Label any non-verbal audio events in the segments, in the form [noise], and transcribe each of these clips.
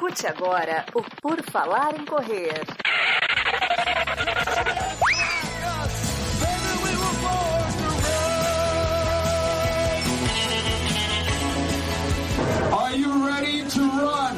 Escute agora o Por Falar em Correr. Are you ready to run?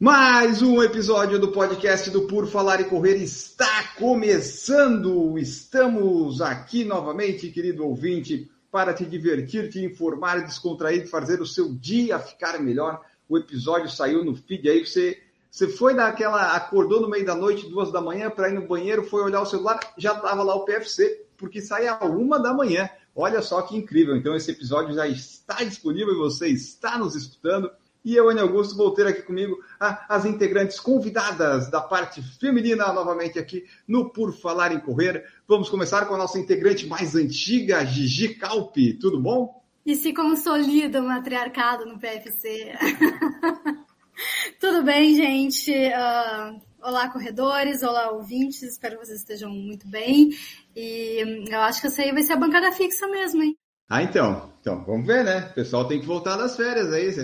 Mais um episódio do podcast do Por Falar e Correr está começando. Estamos aqui novamente, querido ouvinte, para te divertir, te informar, descontrair, fazer o seu dia ficar melhor. O episódio saiu no feed aí, você, você foi daquela, acordou no meio da noite, duas da manhã, para ir no banheiro, foi olhar o celular, já estava lá o PFC, porque sai uma da manhã. Olha só que incrível. Então esse episódio já está disponível e você está nos escutando. E eu, Ana Augusto, vou ter aqui comigo as integrantes convidadas da parte feminina, novamente aqui no Por Falar em Correr. Vamos começar com a nossa integrante mais antiga, Gigi Calpe. Tudo bom? E se consolida o matriarcado no PFC. [laughs] Tudo bem, gente? Uh, olá, corredores, olá, ouvintes. Espero que vocês estejam muito bem. E eu acho que essa aí vai ser a bancada fixa mesmo, hein? Ah, então. Então, vamos ver, né? O pessoal tem que voltar das férias aí.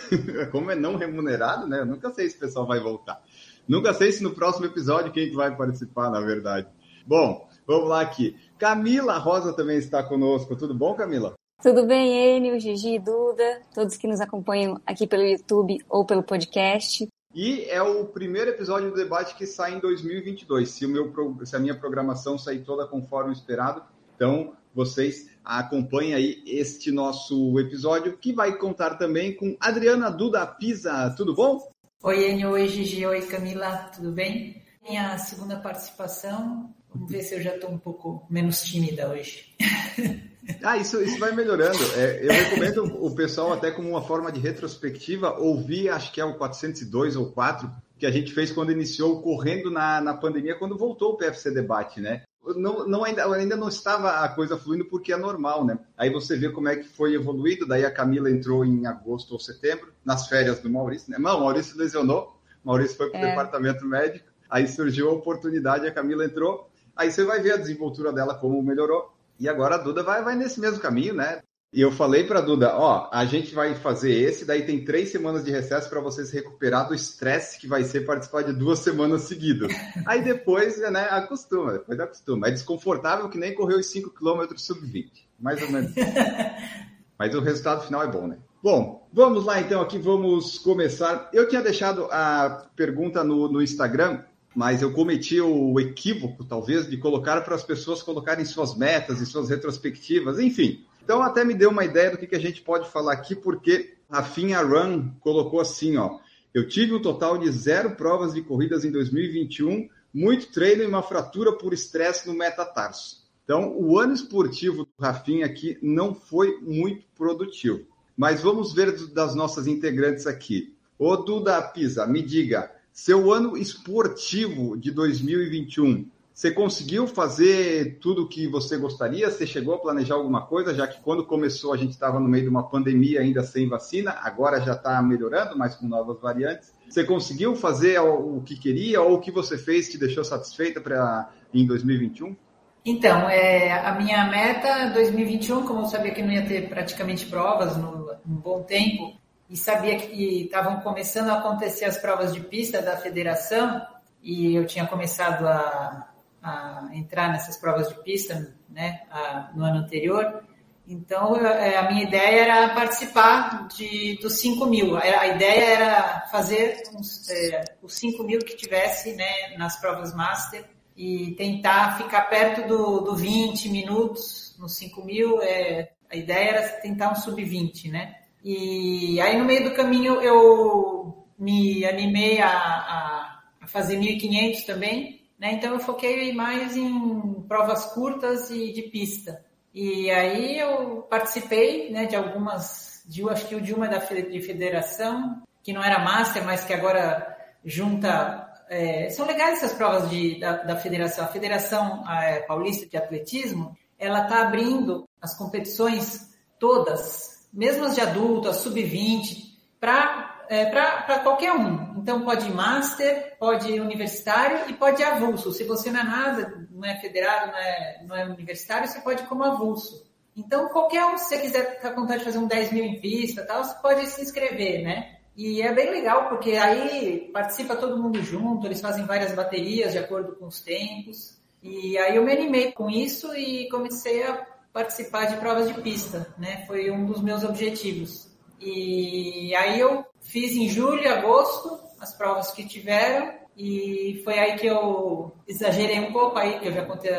[laughs] como é não remunerado, né? Eu nunca sei se o pessoal vai voltar. Nunca sei se no próximo episódio quem que vai participar, na verdade. Bom, vamos lá aqui. Camila Rosa também está conosco. Tudo bom, Camila? Tudo bem, Enio, Gigi, Duda, todos que nos acompanham aqui pelo YouTube ou pelo podcast. E é o primeiro episódio do debate que sai em 2022. Se, o meu, se a minha programação sair toda conforme esperado, então vocês acompanhem aí este nosso episódio, que vai contar também com Adriana Duda Pisa. Tudo bom? Oi, Enio. Oi, Gigi. Oi, Camila. Tudo bem? Minha segunda participação. Vamos ver se eu já estou um pouco menos tímida hoje. [laughs] Ah, isso, isso vai melhorando. É, eu recomendo o pessoal, até como uma forma de retrospectiva, ouvir, acho que é o 402 ou 4, que a gente fez quando iniciou correndo na, na pandemia, quando voltou o PFC Debate, né? Não, não, ainda, ainda não estava a coisa fluindo porque é normal, né? Aí você vê como é que foi evoluído, daí a Camila entrou em agosto ou setembro, nas férias do Maurício, né? Não, o Maurício lesionou, o Maurício foi para o é. departamento médico, aí surgiu a oportunidade, a Camila entrou, aí você vai ver a desenvoltura dela, como melhorou, e agora a Duda vai, vai nesse mesmo caminho, né? E eu falei para Duda, ó, a gente vai fazer esse, daí tem três semanas de recesso para você se recuperar do estresse que vai ser participar de duas semanas seguidas. [laughs] Aí depois, né, acostuma, depois acostuma. É desconfortável que nem correr os 5 km sub-20, mais ou menos. [laughs] Mas o resultado final é bom, né? Bom, vamos lá então aqui, vamos começar. Eu tinha deixado a pergunta no, no Instagram mas eu cometi o equívoco, talvez, de colocar para as pessoas colocarem suas metas e suas retrospectivas, enfim. Então, até me deu uma ideia do que, que a gente pode falar aqui, porque a Finha Run colocou assim, ó. Eu tive um total de zero provas de corridas em 2021, muito treino e uma fratura por estresse no metatarso. Então, o ano esportivo do Rafinha aqui não foi muito produtivo. Mas vamos ver das nossas integrantes aqui. Ô Duda Pisa, me diga, seu ano esportivo de 2021, você conseguiu fazer tudo o que você gostaria? Você chegou a planejar alguma coisa, já que quando começou a gente estava no meio de uma pandemia ainda sem vacina, agora já está melhorando, mas com novas variantes. Você conseguiu fazer o que queria ou o que você fez te deixou satisfeita em 2021? Então, é, a minha meta 2021, como eu sabia que não ia ter praticamente provas no, bom tempo, e sabia que estavam começando a acontecer as provas de pista da federação e eu tinha começado a, a entrar nessas provas de pista né, a, no ano anterior. Então, eu, é, a minha ideia era participar de, dos 5 mil. A, ideia era fazer uns, é, os 5 mil que tivesse né, nas provas Master e tentar ficar perto do, do 20 minutos nos 5 mil. É, a ideia era tentar um sub-20, né? E aí no meio do caminho eu me animei a, a, fazer 1.500 também, né? Então eu foquei mais em provas curtas e de pista. E aí eu participei, né, de algumas, de, acho que o de uma da de federação, que não era master, mas que agora junta é, são legais essas provas de, da, da federação. A Federação é, Paulista de Atletismo, ela está abrindo as competições todas mesmo as de adulto, as sub-20, para é, para qualquer um. Então pode ir master, pode ir universitário e pode ir avulso. Se você não é nada, não é federado, não é, não é universitário, você pode ir como avulso. Então, qualquer um, se você quiser estar com vontade de fazer um 10 mil em pista tal, você pode se inscrever, né? E é bem legal, porque aí participa todo mundo junto, eles fazem várias baterias de acordo com os tempos. E aí eu me animei com isso e comecei a participar de provas de pista, né? Foi um dos meus objetivos. E aí eu fiz em julho e agosto as provas que tiveram e foi aí que eu exagerei um pouco aí, que eu já contei,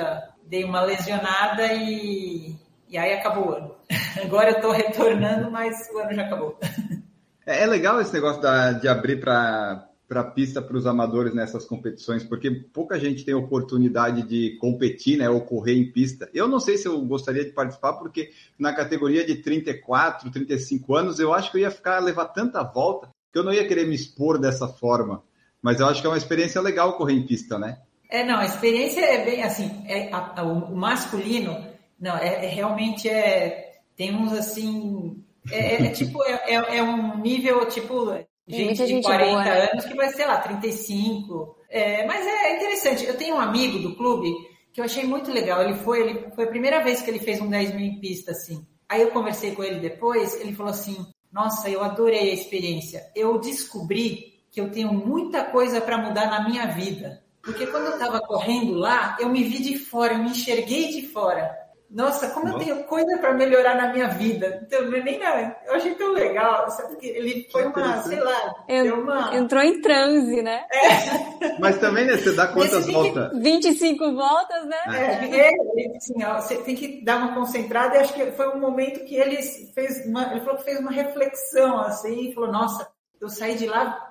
dei uma lesionada e, e aí acabou o ano. [laughs] Agora eu tô retornando, mas o ano já acabou. [laughs] É, é legal esse negócio da, de abrir para para pista para os amadores nessas competições, porque pouca gente tem oportunidade de competir, né, ou correr em pista. Eu não sei se eu gostaria de participar, porque na categoria de 34, 35 anos, eu acho que eu ia ficar levar tanta volta que eu não ia querer me expor dessa forma. Mas eu acho que é uma experiência legal correr em pista, né? É, não, a experiência é bem assim, é, a, a, o masculino, não, é, é, realmente é, tem uns assim, é, é, é tipo, é, é, um nível tipo gente, de 40 boa, né? anos que vai, sei lá, 35. É, mas é interessante. Eu tenho um amigo do clube que eu achei muito legal. Ele foi, ele, foi a primeira vez que ele fez um 10 mil em pista, assim. Aí eu conversei com ele depois, ele falou assim, nossa, eu adorei a experiência. Eu descobri que eu tenho muita coisa para mudar na minha vida. Porque quando eu estava correndo lá, eu me vi de fora, eu me enxerguei de fora. Nossa, como Nossa. eu tenho coisa para melhorar na minha vida. Então, nem não, eu achei tão legal, sabe? Porque ele foi uma, sei lá, uma... entrou em transe, né? É. Mas também, né, você dá quantas voltas? 25 voltas, né? É, é assim, ó, você tem que dar uma concentrada e acho que foi um momento que ele fez uma, ele falou que fez uma reflexão assim, e falou, nossa, eu saí de lá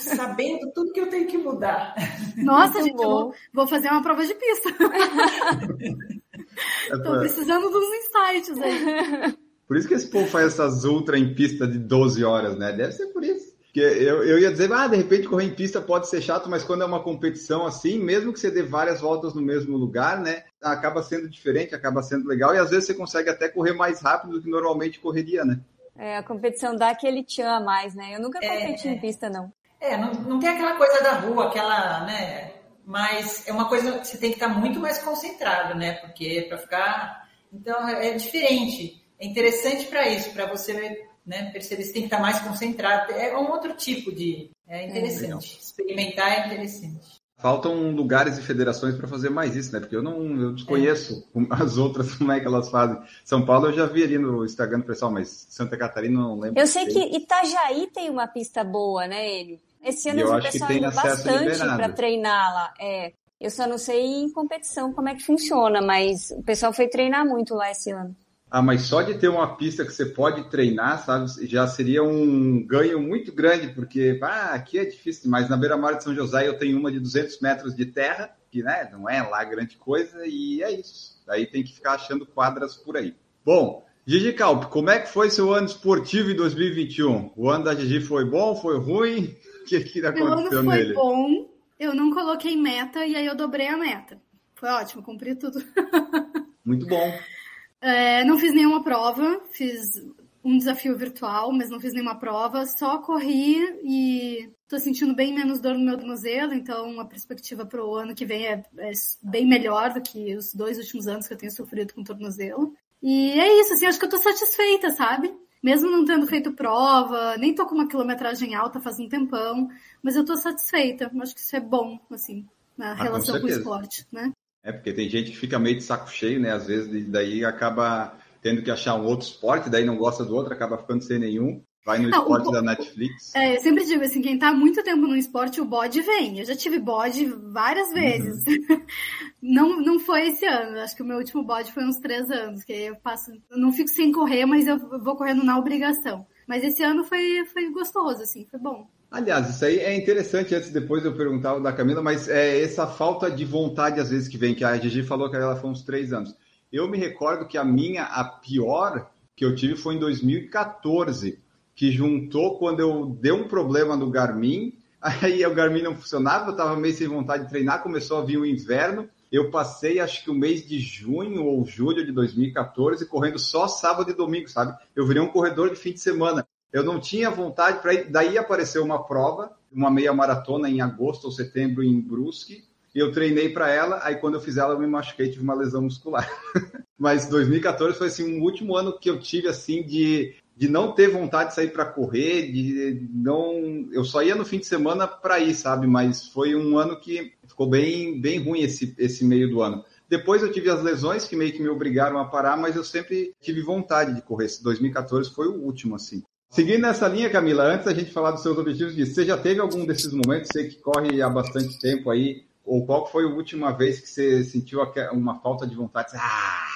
sabendo tudo que eu tenho que mudar. Nossa, [laughs] gente, eu vou fazer uma prova de pista. [laughs] [laughs] Estou precisando dos insights aí. [laughs] Por isso que esse povo faz essas ultra em pista de 12 horas, né? Deve ser por isso. Porque eu, eu ia dizer, ah, de repente correr em pista pode ser chato, mas quando é uma competição assim, mesmo que você dê várias voltas no mesmo lugar, né? Acaba sendo diferente, acaba sendo legal, e às vezes você consegue até correr mais rápido do que normalmente correria, né? É, a competição dá aquele tchan a mais, né? Eu nunca competi é, em pista, não. É, não, não tem aquela coisa da rua, aquela, né? Mas é uma coisa que você tem que estar muito mais concentrado, né? Porque para ficar. Então é diferente. É interessante para isso, para você né, perceber se tem que estar mais concentrado. É um outro tipo de. É interessante. É Experimentar é interessante. Faltam lugares e federações para fazer mais isso, né? Porque eu não eu desconheço é. [laughs] as outras, como é que elas fazem. São Paulo eu já vi ali no Instagram do pessoal, mas Santa Catarina não lembro. Eu sei que Itajaí tem uma pista boa, né, ele? Esse ano o pessoal indo bastante para treinar lá. É, eu só não sei em competição como é que funciona, mas o pessoal foi treinar muito lá esse ano. Ah, mas só de ter uma pista que você pode treinar, sabe, já seria um ganho muito grande, porque ah, aqui é difícil demais. Na beira-mar de São José eu tenho uma de 200 metros de terra, que né, não é lá grande coisa, e é isso. Daí tem que ficar achando quadras por aí. Bom, Gigi Calp, como é que foi seu ano esportivo em 2021? O ano da Gigi foi bom, foi ruim? Que, que aconteceu Meu ano foi bom, eu não coloquei meta e aí eu dobrei a meta. Foi ótimo, cumpri tudo. [laughs] Muito bom. É, não fiz nenhuma prova, fiz um desafio virtual, mas não fiz nenhuma prova, só corri e tô sentindo bem menos dor no meu tornozelo, então a perspectiva para o ano que vem é, é, bem melhor do que os dois últimos anos que eu tenho sofrido com tornozelo. E é isso, assim, acho que eu tô satisfeita, sabe? Mesmo não tendo feito prova, nem tô com uma quilometragem alta faz um tempão, mas eu tô satisfeita. Acho que isso é bom, assim, na ah, relação com, com, o esporte, né? É, porque tem gente que fica meio de saco cheio, né? Às vezes, daí acaba tendo que achar um outro esporte, daí não gosta do outro, acaba ficando sem nenhum. Vai no ah, esporte o, da Netflix. É, eu sempre digo assim, quem tá muito tempo no esporte, o bode vem. Eu já tive bode várias uhum. vezes. Uhum. [laughs] não, não foi esse ano. Acho que o meu último bode foi uns três anos, que eu passo. Eu não fico sem correr, mas eu vou correndo na obrigação. Mas esse ano foi, foi gostoso, assim, foi bom. Aliás, isso aí é interessante, antes depois eu perguntar da Camila, mas é essa falta de vontade às vezes que vem, que a Gigi falou que ela foi uns três anos. Eu me recordo que a minha, a pior que eu tive foi em 2014 que juntou quando eu dei um problema no Garmin, [laughs] aí o Garmin não funcionava, eu estava meio sem vontade de treinar, começou a vir o inverno, eu passei acho que o mês de junho ou julho de 2014 correndo só sábado e domingo, sabe? Eu virei um corredor de fim de semana. Eu não tinha vontade para ir, daí apareceu uma prova, uma meia maratona em agosto ou setembro em Brusque, eu treinei para ela, aí quando eu fiz ela eu me machuquei, tive uma lesão muscular. [laughs] Mas 2014 foi assim um último ano que eu tive assim de, de não ter vontade de sair para correr, de não, eu só ia no fim de semana para ir, sabe? Mas foi um ano que ficou bem bem ruim esse esse meio do ano. Depois eu tive as lesões que meio que me obrigaram a parar, mas eu sempre tive vontade de correr. Esse 2014 foi o último assim. Seguindo nessa linha, Camila, antes da gente falar dos seus objetivos, você já teve algum desses momentos, você que corre há bastante tempo aí, ou qual foi a última vez que você sentiu uma falta de vontade? Ah,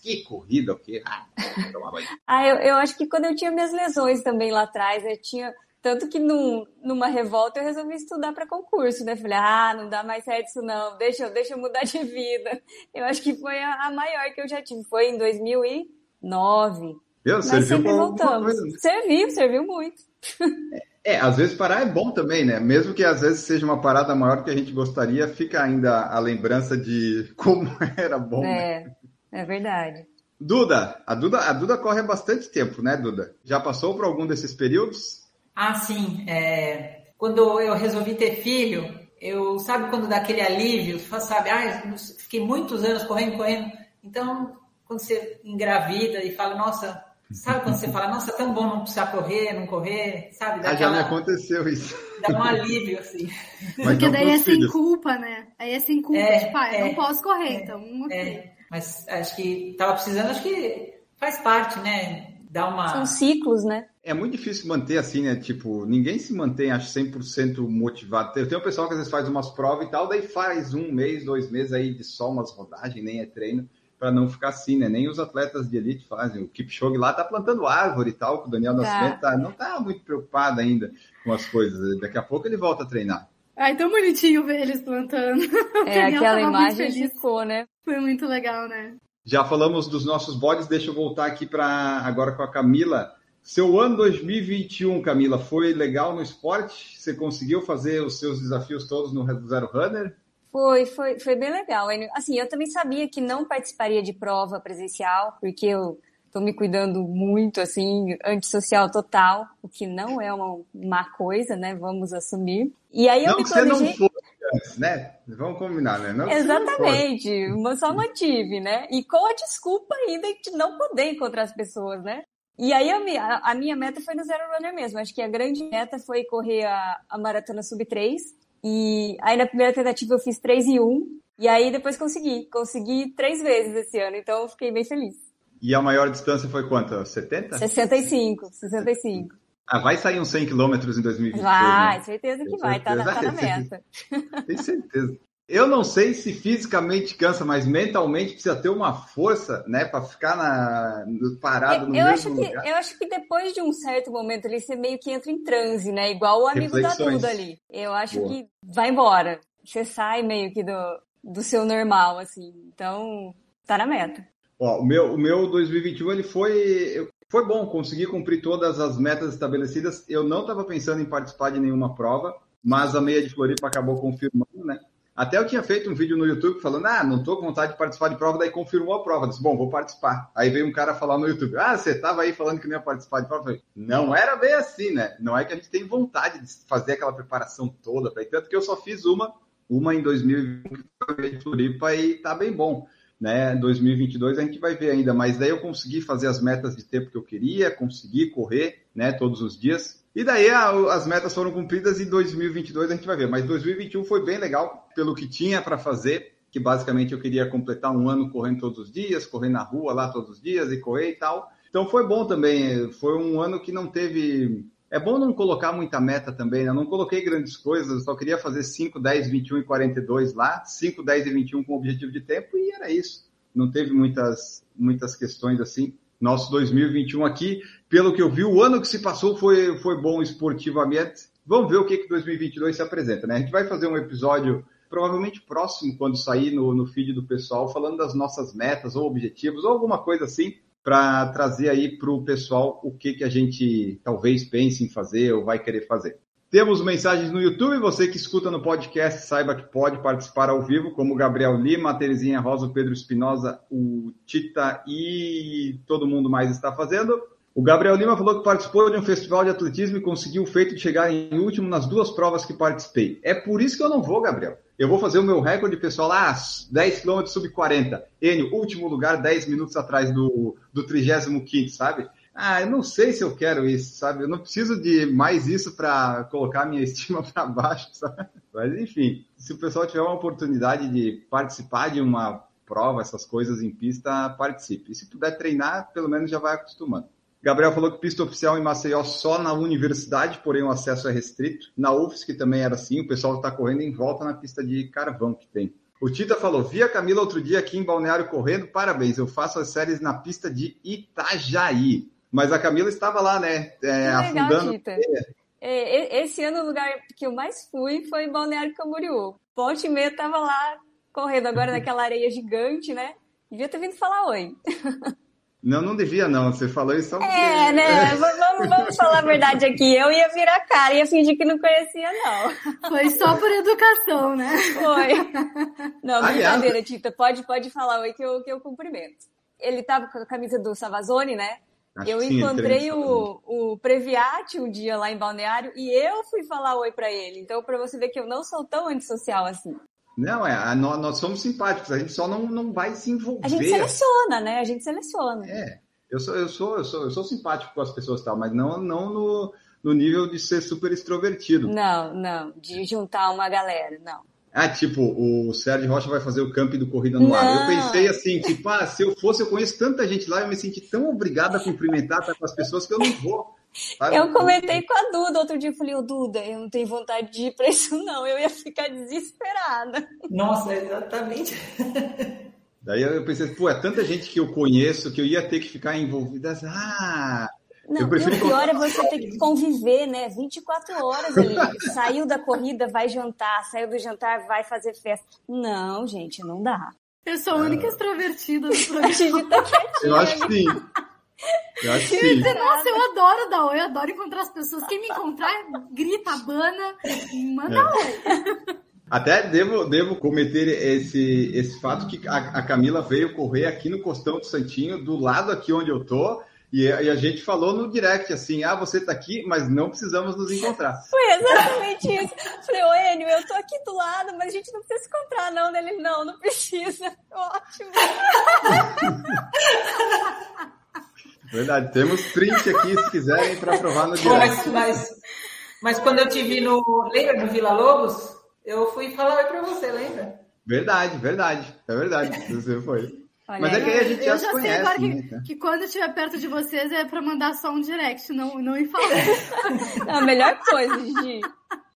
que corrida, o quê? Ah, [laughs] ah eu, eu acho que quando eu tinha minhas lesões também lá atrás, eu tinha. Tanto que num, numa revolta eu resolvi estudar para concurso, né? Falei, ah, não dá mais certo isso não, deixa, deixa eu mudar de vida. [laughs] Eu acho que foi a, a maior que eu já tive, foi em 2009. Meu, Mas sempre voltamos. Coisa, né? Serviu, serviu muito. [laughs] É, às vezes parar é bom também, né? Mesmo que às vezes seja uma parada maior que a gente gostaria, fica ainda a lembrança de como era bom. É, né? É verdade. Duda, a Duda, a Duda corre há bastante tempo, né, Duda? Já passou por algum desses períodos? Ah, sim. É... Quando eu resolvi ter filho, eu sabe quando dá aquele alívio, sabe? Ah, fiquei muitos anos correndo, correndo. Então, quando você engravida e fala, nossa, Sabe quando você fala, nossa, é tão bom não precisar correr, não correr, sabe? Daquela... Ah, já me aconteceu isso. Dá um alívio, assim. Mas Porque daí é sem culpa, né? Aí é sem culpa, é, tipo, ah, eu é, não posso correr, é, então. Okay. É. Mas acho que tava precisando, acho que faz parte, né? Dá uma... São ciclos, né? É muito difícil manter assim, né? Tipo, ninguém se mantém, acho, 100% motivado. Eu tenho um pessoal que às vezes faz umas provas e tal, daí faz um mês, dois meses aí de só umas rodagens, nem é treino para não ficar assim, né? Nem os atletas de elite fazem. O Kipchoge lá tá plantando árvore e tal, que o Daniel Nascimento tá. tá, não tá muito preocupado ainda com as coisas. Daqui a pouco ele volta a treinar. Ai, tão bonitinho ver eles plantando. [laughs] É, aquela imagem ficou, né? Foi muito legal, né? Já falamos dos nossos bodes, deixa eu voltar aqui para agora com a Camila. Seu ano 2021, Camila, foi legal no esporte? Você conseguiu fazer os seus desafios todos no Zero Runner? Foi, foi, foi bem legal. Assim, eu também sabia que não participaria de prova presencial, porque eu estou me cuidando muito, assim, antissocial total, o que não é uma má coisa, né? Vamos assumir. E aí não eu me não antes, né? Vamos combinar, né? Não Exatamente, mas só mantive, né? E com a desculpa ainda de não poder encontrar as pessoas, né? E aí a, a minha meta foi no Zero Runner mesmo. Acho que a grande meta foi correr a, a Maratona Sub 3, e aí na primeira tentativa eu fiz 3 e 1. E aí depois consegui. Consegui três vezes esse ano, então eu fiquei bem feliz. E a maior distância foi quanto? 70? 65, 65. Ah, vai sair uns 100 quilômetros em 2022, Vai, né? certeza que vai, tá na, tá na meta. [laughs] Tem certeza. Eu não sei se fisicamente cansa, mas mentalmente precisa ter uma força, né, para ficar na, parado no eu mesmo acho que, lugar. Eu acho que depois de um certo momento ali, você meio que entra em transe, né? Igual o amigo da Duda ali. Eu acho Boa. que vai embora. Você sai meio que do, do seu normal, assim. Então, tá na meta. Ó, o meu, o meu 2021 ele foi, foi bom, consegui cumprir todas as metas estabelecidas. Eu não estava pensando em participar de nenhuma prova, mas a meia de Floripa acabou confirmando, né? Até eu tinha feito um vídeo no YouTube falando, ah, não tô com vontade de participar de prova, daí confirmou a prova. Disse, bom, vou participar. Aí veio um cara falar no YouTube, ah, você estava aí falando que não ia participar de prova. falei, não era bem assim, né? Não é que a gente tem vontade de fazer aquela preparação toda tanto que eu só fiz uma, uma em 2020 Floripa e tá bem bom. Né, 2022 a gente vai ver ainda, mas daí eu consegui fazer as metas de tempo que eu queria, consegui correr, né, todos os dias, e daí a, as metas foram cumpridas e 2022 a gente vai ver. Mas 2021 foi bem legal pelo que tinha para fazer, que basicamente eu queria completar um ano correndo todos os dias, correr na rua lá todos os dias e correr e tal. Então foi bom também. Foi um ano que não teve. É bom não colocar muita meta também, né? Eu não coloquei grandes coisas, só queria fazer 5, 10, 21 e 42 lá, 5, 10 e 21 com objetivo de tempo e era isso. Não teve muitas, muitas questões assim. Nosso 2021 aqui pelo que eu vi, o ano que se passou foi, foi bom esportivamente. Vamos ver o que, que 2022 se apresenta, né? A gente vai fazer um episódio provavelmente próximo, quando sair no, no feed do pessoal, falando das nossas metas ou objetivos ou alguma coisa assim, para trazer aí para o pessoal o que, que a gente talvez pense em fazer ou vai querer fazer. Temos mensagens no YouTube, você que escuta no podcast, saiba que pode participar ao vivo, como Gabriel Lima, a Terezinha Rosa, o Pedro Espinosa, o Tita e todo mundo mais está fazendo. O Gabriel Lima falou que participou de um festival de atletismo e conseguiu o feito de chegar em último nas duas provas que participei. É por isso que eu não vou, Gabriel. Eu vou fazer o meu recorde pessoal lá, 10 km sub 40. Enio, último lugar, 10 minutos atrás do, do 35, sabe? Ah, eu não sei se eu quero isso, sabe? Eu não preciso de mais isso para colocar minha [laughs] estima para baixo, sabe? Mas enfim, se o pessoal tiver uma oportunidade de participar de uma prova, essas coisas em pista, participe. E se puder treinar, pelo menos já vai acostumando. Gabriel falou que pista oficial em Maceió só na universidade, porém o acesso é restrito. Na UFSC também era assim, o pessoal está correndo em volta na pista de carvão que tem. O Tita falou: vi a Camila outro dia aqui em Balneário correndo, parabéns, eu faço as séries na pista de Itajaí. Mas a Camila estava lá, né? É, afundando. Tita. É, esse ano o lugar que eu mais fui foi em Balneário Camboriú. Ponte e meia tava lá correndo agora [laughs] naquela areia gigante, né? Devia ter vindo falar oi. [laughs] Não, não devia não. Você falou isso só porque... É, né? vamos, vamos falar a verdade aqui. Eu ia virar a cara, ia fingir que não conhecia, não. Foi só por educação, né? Foi. Não, Aliás... brincadeira, Tita. Pode, pode falar oi que eu, que eu cumprimento. Ele tava com a camisa do Savazone, né? Acho eu encontrei o, o Previati um dia lá em Balneário e eu fui falar oi para ele. Então, para você ver que eu não sou tão antissocial assim. Não, é, nós, nós, somos simpáticos, a gente só não, não vai se envolver. A gente seleciona, né? A gente seleciona. É, eu sou, eu sou, eu sou, eu sou simpático com as pessoas tal, mas não, não no, no nível de ser super extrovertido. Não, não, de juntar uma galera, não. Ah, tipo, o Sérgio Rocha vai fazer o camp do Corrida no não. Ar. Eu pensei assim, tipo, ah, se eu fosse, eu conheço tanta gente lá, eu me senti tão obrigado a cumprimentar com as pessoas que eu não vou. Eu comentei com a Duda outro dia, falei, ô Duda, eu não tenho vontade de ir pra isso não, eu ia ficar desesperada. Nossa, exatamente. [laughs] Daí eu pensei, pô, é tanta gente que eu conheço que eu ia ter que ficar envolvida. Ah, não, eu prefiro... o pior é você ter que conviver, né? 24 horas ali. [laughs] Saiu da corrida, vai jantar. Saiu do jantar, vai fazer festa. Não, gente, não dá. Eu sou a única ah. extrovertida do [laughs] programa. eu acho que sim. Eu acho [laughs] que sim. Nossa, eu adoro dar oi, eu adoro encontrar as pessoas. Quem me encontrar, grita, abana, manda é. oi. [laughs] Até devo, devo cometer esse, esse fato que a, a, Camila veio correr aqui no Costão do Santinho, do lado aqui onde eu tô, e, e, a gente falou no direct assim: ah, você tá aqui, mas não precisamos nos encontrar. Foi exatamente isso. Falei, ô Enio, eu tô aqui do lado, mas a gente não precisa se encontrar, não. Ele, não, não precisa. [laughs] Ótimo. Verdade, temos print aqui se quiserem para provar no direct. Mas, mas, mas, quando eu te vi no. Lembra do Vila Lobos? Eu fui falar oi para você, lembra? Verdade, verdade. É verdade. Você foi. Olha, Mas é que aí a gente já, já conhece, sei agora né? que, que, quando estiver perto de vocês é para mandar só um direct, não, não ir falar. [laughs] a melhor coisa, Gigi.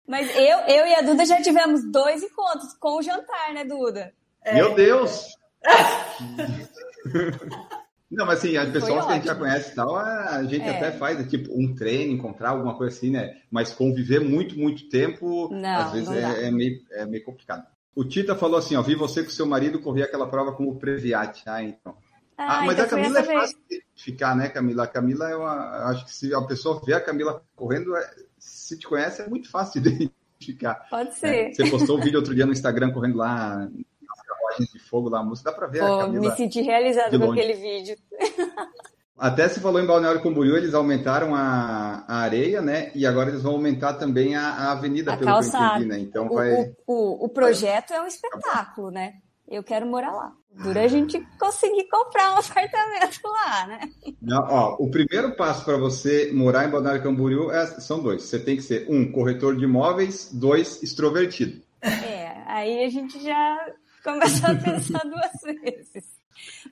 Mas eu, eu e a Duda já tivemos dois encontros com o jantar, né, Duda? É. Meu Deus! [laughs] Não, mas assim, as pessoas que a gente já conhece e tal, a gente é. até faz, tipo, um treino, encontrar alguma coisa assim, né? Mas conviver muito, muito tempo, não, às vezes é, é, meio, é meio complicado. O Tita falou assim, ó, vi você com seu marido correr aquela prova com o Previat. Ah, então. Ah, ah mas então a Camila é fácil de identificar, né, Camila? A Camila é uma. Acho que se a pessoa vê a Camila correndo, é, se te conhece, é muito fácil [laughs] de identificar. Pode né? ser. É, você postou um [laughs] vídeo outro dia no Instagram correndo lá de fogo lá, a música, dá pra ver Pô, a Camila. Me senti realizado com aquele vídeo. [laughs] Até se falou em Balneário Camboriú, eles aumentaram a, a, areia, né? E agora eles vão aumentar também a, a avenida, a pelo calçada. que eu entendi, né? Então o, vai... O, o, o projeto vai... é um espetáculo, né? Eu quero morar lá. Dura a gente conseguir comprar um apartamento lá, né? Não, ó, o primeiro passo para você morar em Balneário Camboriú é, são dois. Você tem que ser, um, corretor de imóveis, dois, extrovertido. É, aí a gente já começa a pensar [laughs] duas vezes.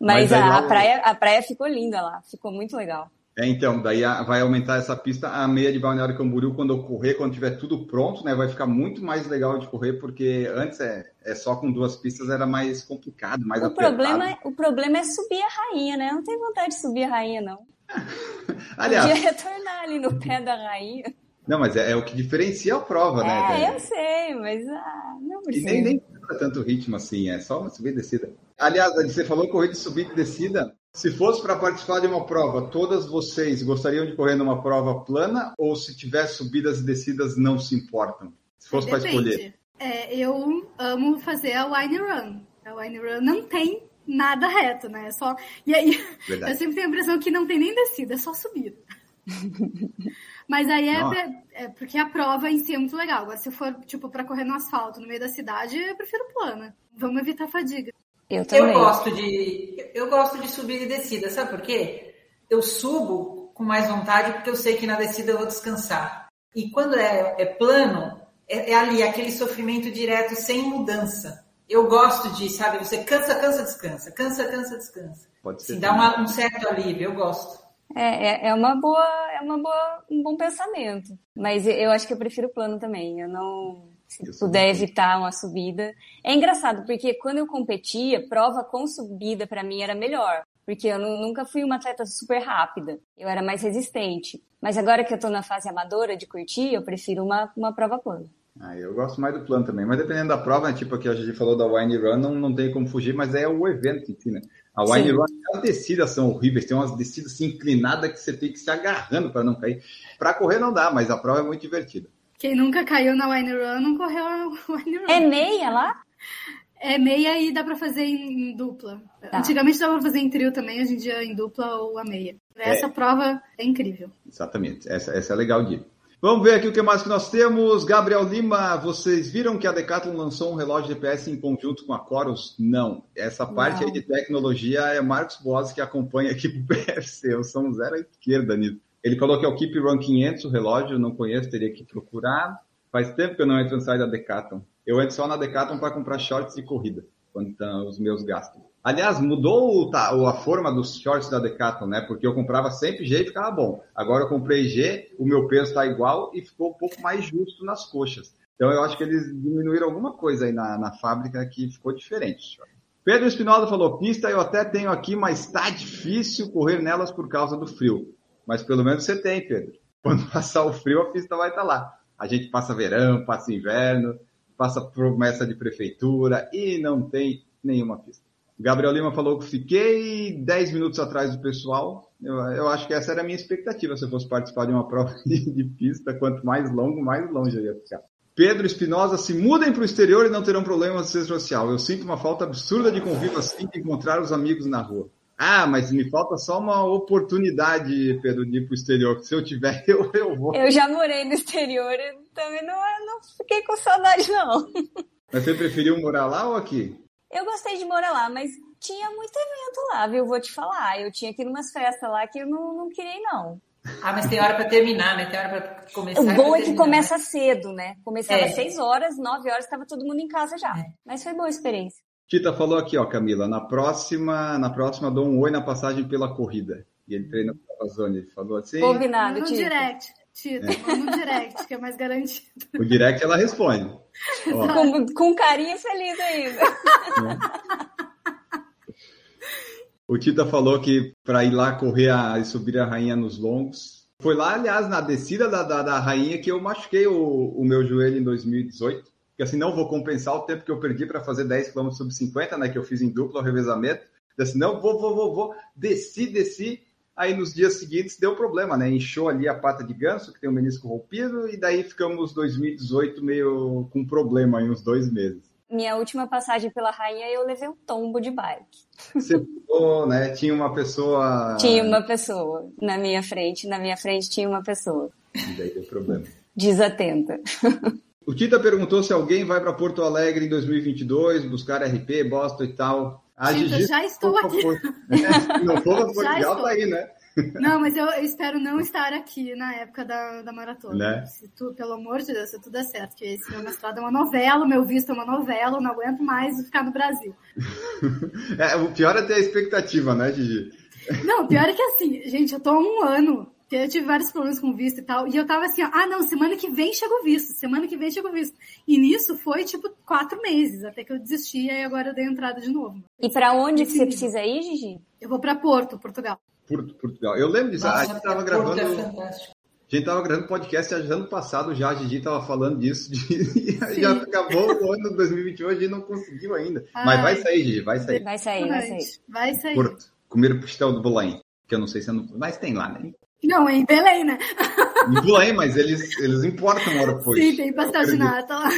Mas, Mas a, a, praia, a praia ficou linda lá, ficou muito legal. É, então, daí vai aumentar essa pista, a meia de Balneário Camboriú, quando eu correr, quando tiver tudo pronto, né, vai ficar muito mais legal de correr, porque antes é, é só com duas pistas era mais complicado, mais o Problema, é, o problema é subir a rainha, né? Eu não tenho vontade de subir a rainha, não. [laughs] Aliás... Podia retornar ali no pé da rainha. Não, mas é, é o que diferencia a prova, é, né? É, eu sei, mas ah, não precisa. E nem, nem tanto ritmo assim, é só uma subida e descida. Aliás, você falou corrida de subida e descida. Se fosse para participar de uma prova, todas vocês gostariam de correr numa prova plana ou se tiver subidas e descidas não se importam? Se fosse para escolher. É, eu amo fazer a Wine Run. A Wine Run não tem nada reto, né? É só... E aí, [laughs] Verdade. eu sempre tenho a impressão que não tem nem descida, é só subida. [laughs] Mas aí é, é, porque a prova em si é muito legal. Agora, se for, tipo, para correr no asfalto, no meio da cidade, eu prefiro plana. Vamos evitar fadiga. Eu também. Eu gosto de, eu gosto de subir e descida, sabe por quê? Eu subo com mais vontade porque eu sei que na descida eu vou descansar. E quando é, é plano, é, é ali, aquele sofrimento direto, sem mudança. Eu gosto de, sabe, você cansa, cansa, descansa, cansa, cansa, descansa. Pode ser. Se dá uma, um certo alívio, eu gosto. É, é, é, uma boa, é uma boa, um bom pensamento. Mas eu acho que eu prefiro o plano também. Eu não, se eu puder evitar uma subida. É engraçado, porque quando eu competia, prova com subida para mim era melhor. Porque eu nunca fui uma atleta super rápida. Eu era mais resistente. Mas agora que eu tô na fase amadora de curtir, eu prefiro uma, uma prova plana. Ah, eu gosto mais do plano também, mas dependendo da prova, né, tipo aqui a gente falou da Wine Run, não, não tem como fugir, mas é o evento em si, né? A Wine Sim. Run, as descidas são horríveis, tem umas descidas assim, inclinadas que você tem que se agarrando para não cair. Para correr não dá, mas a prova é muito divertida. Quem nunca caiu na Wine Run não correu a Wine Run. É meia lá? É meia e dá para fazer em, em dupla. Tá. Antigamente dava pra fazer em trio também, hoje em dia em dupla ou a meia. Essa é. prova é incrível. Exatamente, essa, essa é legal de ir. Vamos ver aqui o que mais que nós temos. Gabriel Lima, vocês viram que a Decathlon lançou um relógio GPS em conjunto com a Coros? Não. Essa parte Não. aí de tecnologia é Marcos Boas que acompanha aqui pro [laughs] PFC. Eu sou um zero à esquerda nisso. Ele falou que é o Keep Run 500 o relógio, não conheço, teria que procurar. Faz tempo que eu não entro no site da Decathlon. Eu entro só na Decathlon para comprar shorts de corrida, quando estão os meus gastos. Aliás, mudou tá, a forma dos shorts da Decathlon, né? Porque eu comprava sempre G e ficava bom. Agora eu comprei G, o meu peso está igual e ficou um pouco mais justo nas coxas. Então eu acho que eles diminuíram alguma coisa aí na, na fábrica que ficou diferente. Pedro Espinosa falou, pista eu até tenho aqui, mas está difícil correr nelas por causa do frio. Mas pelo menos você tem, Pedro. [laughs] Quando passar o frio, a pista vai estar tá lá. A gente passa verão, passa inverno, passa promessa de prefeitura e não tem nenhuma pista. Gabriel Lima falou que fiquei 10 minutos atrás do pessoal. Eu, eu, acho que essa era a minha expectativa se eu fosse participar de uma [laughs] prova de pista. Quanto mais longo, mais longe eu ia ficar. Pedro Espinosa, se mudem para o exterior e não terão problemas de ser social. Eu sinto uma falta absurda de convívio assim de encontrar os amigos na rua. Ah, mas me falta só uma oportunidade, Pedro, de ir para o exterior. Se eu tiver, [laughs] eu, eu vou. Eu já morei no exterior e também não, não fiquei com saudade, não. Mas você preferiu morar lá ou aqui? Eu gostei de morar lá, mas tinha muito evento lá, viu? Vou te falar. Eu tinha que ir numas festas lá que eu não, não queria, não. Ah, mas tem hora para terminar, né? Tem hora para começar. O bom é que começa cedo, né? Começava às é. 6 horas, 9 horas, estava todo mundo em casa já. É. Mas foi boa a experiência. Tita falou aqui, ó, Camila, na próxima, na próxima dou um oi na passagem pela corrida. E ele treina a zona, ele falou assim. Combinado, no direct, Tita, é. no direct, que é mais garantido. O direct ela responde. Com, com carinho feliz ainda. O Tita falou que para ir lá correr a, e subir a rainha nos longos. Foi lá, aliás, na descida da, da, da rainha que eu machuquei o, o meu joelho em 2018 porque assim não vou compensar o tempo que eu perdi para fazer 10 km sub 50, né, que eu fiz em dupla o revezamento. Assim, não, vou, vou, vou, vou, desci, desci. Aí nos dias seguintes deu problema, né? Inchou ali a pata de ganso, que tem o menisco rompido, e daí ficamos 2018 meio com problema aí uns dois meses. Minha última passagem pela rainha, eu levei um tombo de bike. Você ficou, né? Tinha uma pessoa. Tinha uma pessoa na minha frente. Na minha frente tinha uma pessoa. E daí deu problema. Desatenta. O Tita perguntou se alguém vai para Porto Alegre em 2022 buscar RP, Boston e tal. A Tita, Gigi, já estou aqui. É, não for Portugal, [laughs] tá aí, né? Não, mas eu espero não estar aqui na época da, da maratona. Né? Se tu, pelo amor de Deus, se tudo der certo, porque esse meu mestrado é uma novela, o meu visto é uma novela, eu não aguento mais ficar no Brasil. [laughs] É, o pior é ter a expectativa, né, Gigi? Não, o pior é que assim, gente, eu tô há um ano eu tive vários problemas com visto e tal. E eu tava assim, ó, ah, não, semana que vem chega o visto, semana que vem chega o visto. E nisso foi, tipo, quatro meses, até que eu desisti e agora eu dei entrada de novo. E para onde que você precisa ir, Gigi? Eu vou para Porto, Portugal. Porto, Portugal. Eu lembro disso, Nossa, a gente tava gravando... É a gente tava gravando podcast ano passado já, a Gigi tava falando disso, de... [laughs] já acabou o ano de 2021, a gente não conseguiu ainda. Ai. Mas vai sair, Gigi, vai sair. Vai sair, vai sair. Vai sair. Porto, comer o pastel do Belém, que eu não sei se é no... Mas tem lá, né? Não, em Belém, né? Em Belém, mas eles, eles importam uma hora depois. Sim, tem pastel de nata lá.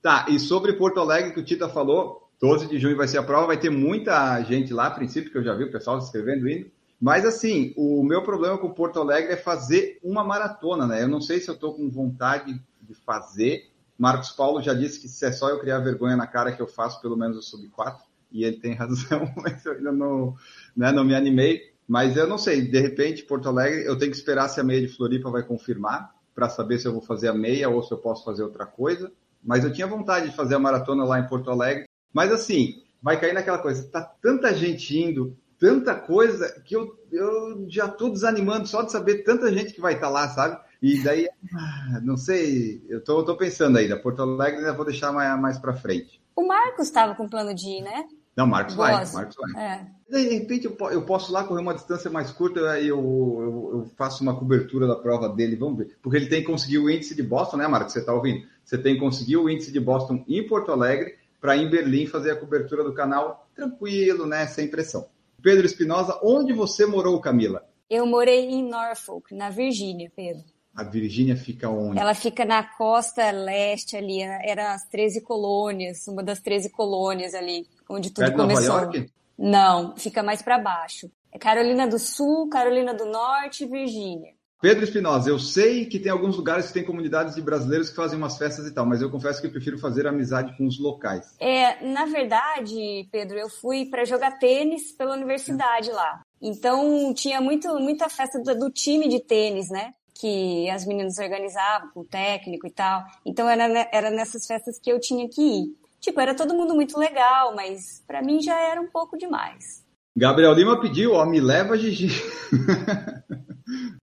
Tá, e sobre Porto Alegre que o Tita falou, 12 de junho vai ser a prova, vai ter muita gente lá, a princípio, que eu já vi o pessoal se inscrevendo indo. Mas assim, o meu problema com Porto Alegre é fazer uma maratona, né? Eu não sei se eu estou com vontade de fazer. Marcos Paulo já disse que se é só eu criar vergonha na cara que eu faço pelo menos o sub 4, e ele tem [laughs] razão, mas eu ainda não, né, não me animei. Mas eu não sei, de repente, Porto Alegre, eu tenho que esperar se a meia de Floripa vai confirmar, para saber se eu vou fazer a meia ou se eu posso fazer outra coisa. Mas eu tinha vontade de fazer a maratona lá em Porto Alegre. Mas assim, vai cair naquela coisa, tá tanta gente indo, tanta coisa, que eu, eu já tô desanimando só de saber tanta gente que vai estar tá lá, sabe? E daí, ah, não sei, eu tô, tô pensando ainda, Porto Alegre ainda vou deixar mais, mais para frente. O Marcos estava com plano de ir, né? Não, Marcos vai, Marcos vai. É. De repente eu, eu posso lá correr uma distância mais curta, aí eu, eu, eu, faço uma cobertura da prova dele, vamos ver. Porque ele tem que conseguir o índice de Boston, né, Marcos? Você está ouvindo? Você tem que conseguir o índice de Boston em Porto Alegre para em Berlim fazer a cobertura do canal tranquilo, né? Sem pressão. Pedro Espinosa, onde você morou, Camila? Eu morei em Norfolk, na Virgínia, Pedro. A Virgínia fica onde? Ela fica na costa leste ali, era as 13 colônias, uma das 13 colônias ali, onde tudo Perto começou. Nova York? Não, fica mais para baixo. É Carolina do Sul, Carolina do Norte e Virgínia. Pedro Espinosa, eu sei que tem alguns lugares que tem comunidades de brasileiros que fazem umas festas e tal, mas eu confesso que eu prefiro fazer amizade com os locais. É, na verdade, Pedro, eu fui para jogar tênis pela universidade lá. Então tinha muito, muita festa do, do time de tênis, né? que as meninas organizavam com o técnico e tal. Então era, era nessas festas que eu tinha que ir. Tipo, era todo mundo muito legal, mas para mim já era um pouco demais. Gabriel Lima pediu, ó, me leva Gigi.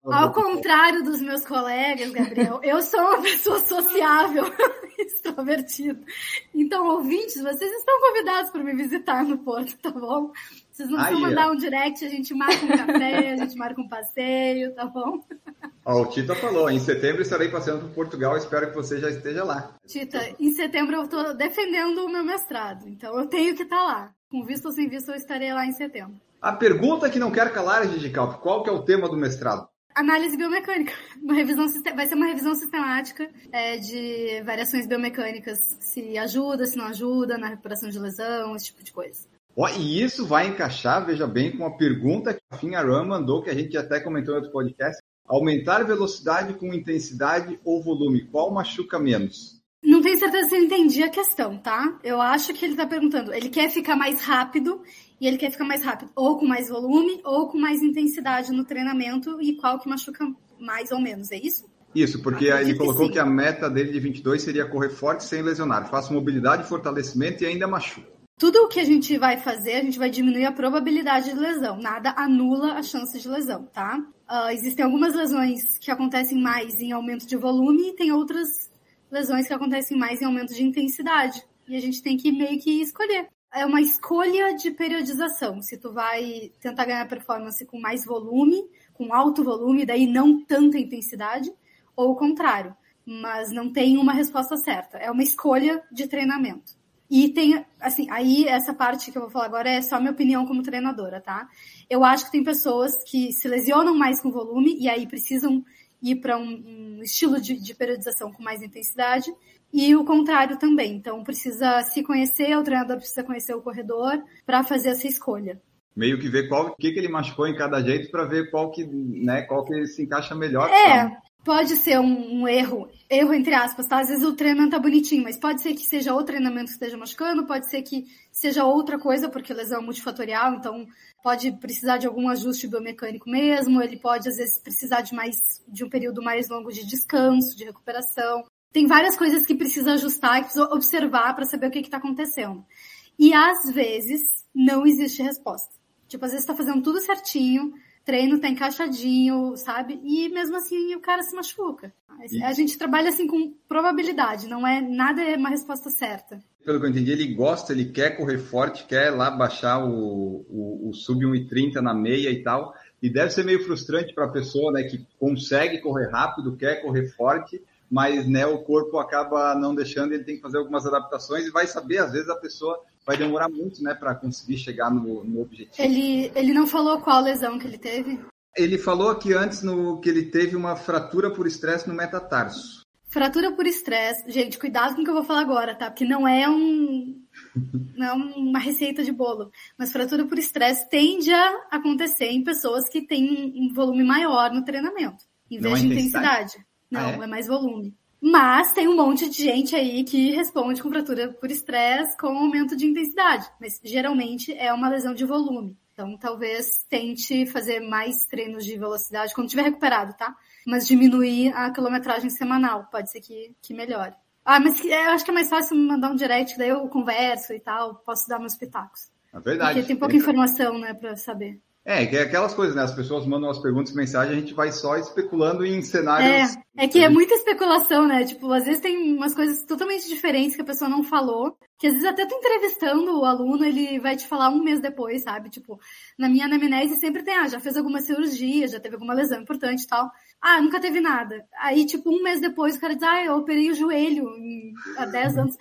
Ao contrário dos meus colegas, Gabriel, eu sou uma pessoa sociável, extrovertida. Então, ouvintes, vocês estão convidados para me visitar no Porto, tá bom? Vocês não precisam mandar um direct, a gente marca um café, a gente marca um passeio, tá bom? Ó, o Tita falou, em setembro estarei passeando por Portugal, espero que você já esteja lá. Tita, em setembro eu estou defendendo o meu mestrado, então eu tenho que estar tá lá. Com visto ou sem visto, eu estarei lá em setembro. A pergunta que não quer calar, Gigi Calp, qual que é o tema do mestrado? Análise biomecânica. [laughs] Uma revisão, vai ser uma revisão sistemática é, de variações biomecânicas, se ajuda, se não ajuda na recuperação de lesão, esse tipo de coisa. Oh, e isso vai encaixar, veja bem, com a pergunta que a Finha Ram mandou, que a gente até comentou em outro podcast, Aumentar velocidade com intensidade ou volume, qual machuca menos? Não tenho certeza se eu entendi a questão, tá? Eu acho que ele está perguntando, ele quer ficar mais rápido e ele quer ficar mais rápido, ou com mais volume, ou com mais intensidade no treinamento, e qual que machuca mais ou menos, é isso? Isso, porque ele colocou que, que, a meta dele de 22 seria correr forte sem lesionar. Faço mobilidade, fortalecimento e ainda machuca. Tudo o que a gente vai fazer, a gente vai diminuir a probabilidade de lesão. Nada anula a chance de lesão, tá? Uh, existem algumas lesões que acontecem mais em aumento de volume e tem outras lesões que acontecem mais em aumento de intensidade. E a gente tem que meio que escolher. É uma escolha de periodização. Se tu vai tentar ganhar performance com mais volume, com alto volume, daí não tanta intensidade, ou o contrário. Mas não tem uma resposta certa. É uma escolha de treinamento. E tem, assim, aí essa parte que eu vou falar agora é só minha opinião como treinadora, tá? Eu acho que tem pessoas que se lesionam mais com volume e aí precisam ir para um, um, estilo de, de, periodização com mais intensidade e o contrário também. Então precisa se conhecer, o treinador precisa conhecer o corredor para fazer essa escolha. Meio que ver qual que, que ele machucou em cada jeito para ver qual que, né, qual que se encaixa melhor. É, pode ser um, um, erro, erro entre aspas, tá? Às vezes o treinamento tá bonitinho, mas pode ser que seja o treinamento que esteja machucando, pode ser que seja outra coisa, porque lesão é multifatorial, então pode precisar de algum ajuste biomecânico mesmo, ele pode às vezes precisar de mais de um período mais longo de descanso, de recuperação. Tem várias coisas que precisa ajustar, que precisa observar para saber o que está acontecendo. E às vezes não existe resposta. Tipo, às vezes está fazendo tudo certinho, treino tá encaixadinho, sabe? E mesmo assim o cara se machuca. E... A gente trabalha assim com probabilidade, não é nada é uma resposta certa. Pelo que eu entendi, ele gosta, ele quer correr forte, quer lá baixar o, o, o sub 1,30 na meia e tal. E deve ser meio frustrante para a pessoa, né, que consegue correr rápido, quer correr forte, mas né, o corpo acaba não deixando, ele tem que fazer algumas adaptações e vai saber, às vezes a pessoa vai demorar muito, né, para conseguir chegar no, no objetivo. Ele, ele não falou qual lesão que ele teve? Ele falou aqui antes no, que ele teve uma fratura por estresse no metatarso. Fratura por estresse, gente, cuidado com o que eu vou falar agora, tá? Porque não é um, [laughs] não é uma receita de bolo. Mas fratura por estresse tende a acontecer em pessoas que têm um volume maior no treinamento, em vez não de intensidade. intensidade. Não, ah, é? é mais volume. Mas tem um monte de gente aí que responde com fratura por estresse com aumento de intensidade. Mas geralmente é uma lesão de volume. Então talvez tente fazer mais treinos de velocidade quando tiver recuperado, tá? Mas diminuir a quilometragem semanal. Pode ser que, que melhore. Ah, mas eu acho que é mais fácil mandar um direct, daí eu converso e tal, posso dar meus pitacos. É verdade. Porque tem pouca informação, né, pra saber. É, que é aquelas coisas, né? As pessoas mandam as perguntas e mensagens, a gente vai só especulando em cenários. É, é que é muita especulação, né? Tipo, às vezes tem umas coisas totalmente diferentes que a pessoa não falou, que às vezes até tu entrevistando o aluno, ele vai te falar um mês depois, sabe? Tipo, na minha anamnese sempre tem, ah, já fez alguma cirurgia, já teve alguma lesão importante e tal. Ah, nunca teve nada. Aí, tipo, um mês depois o cara diz, ah, eu operei o joelho há 10 anos.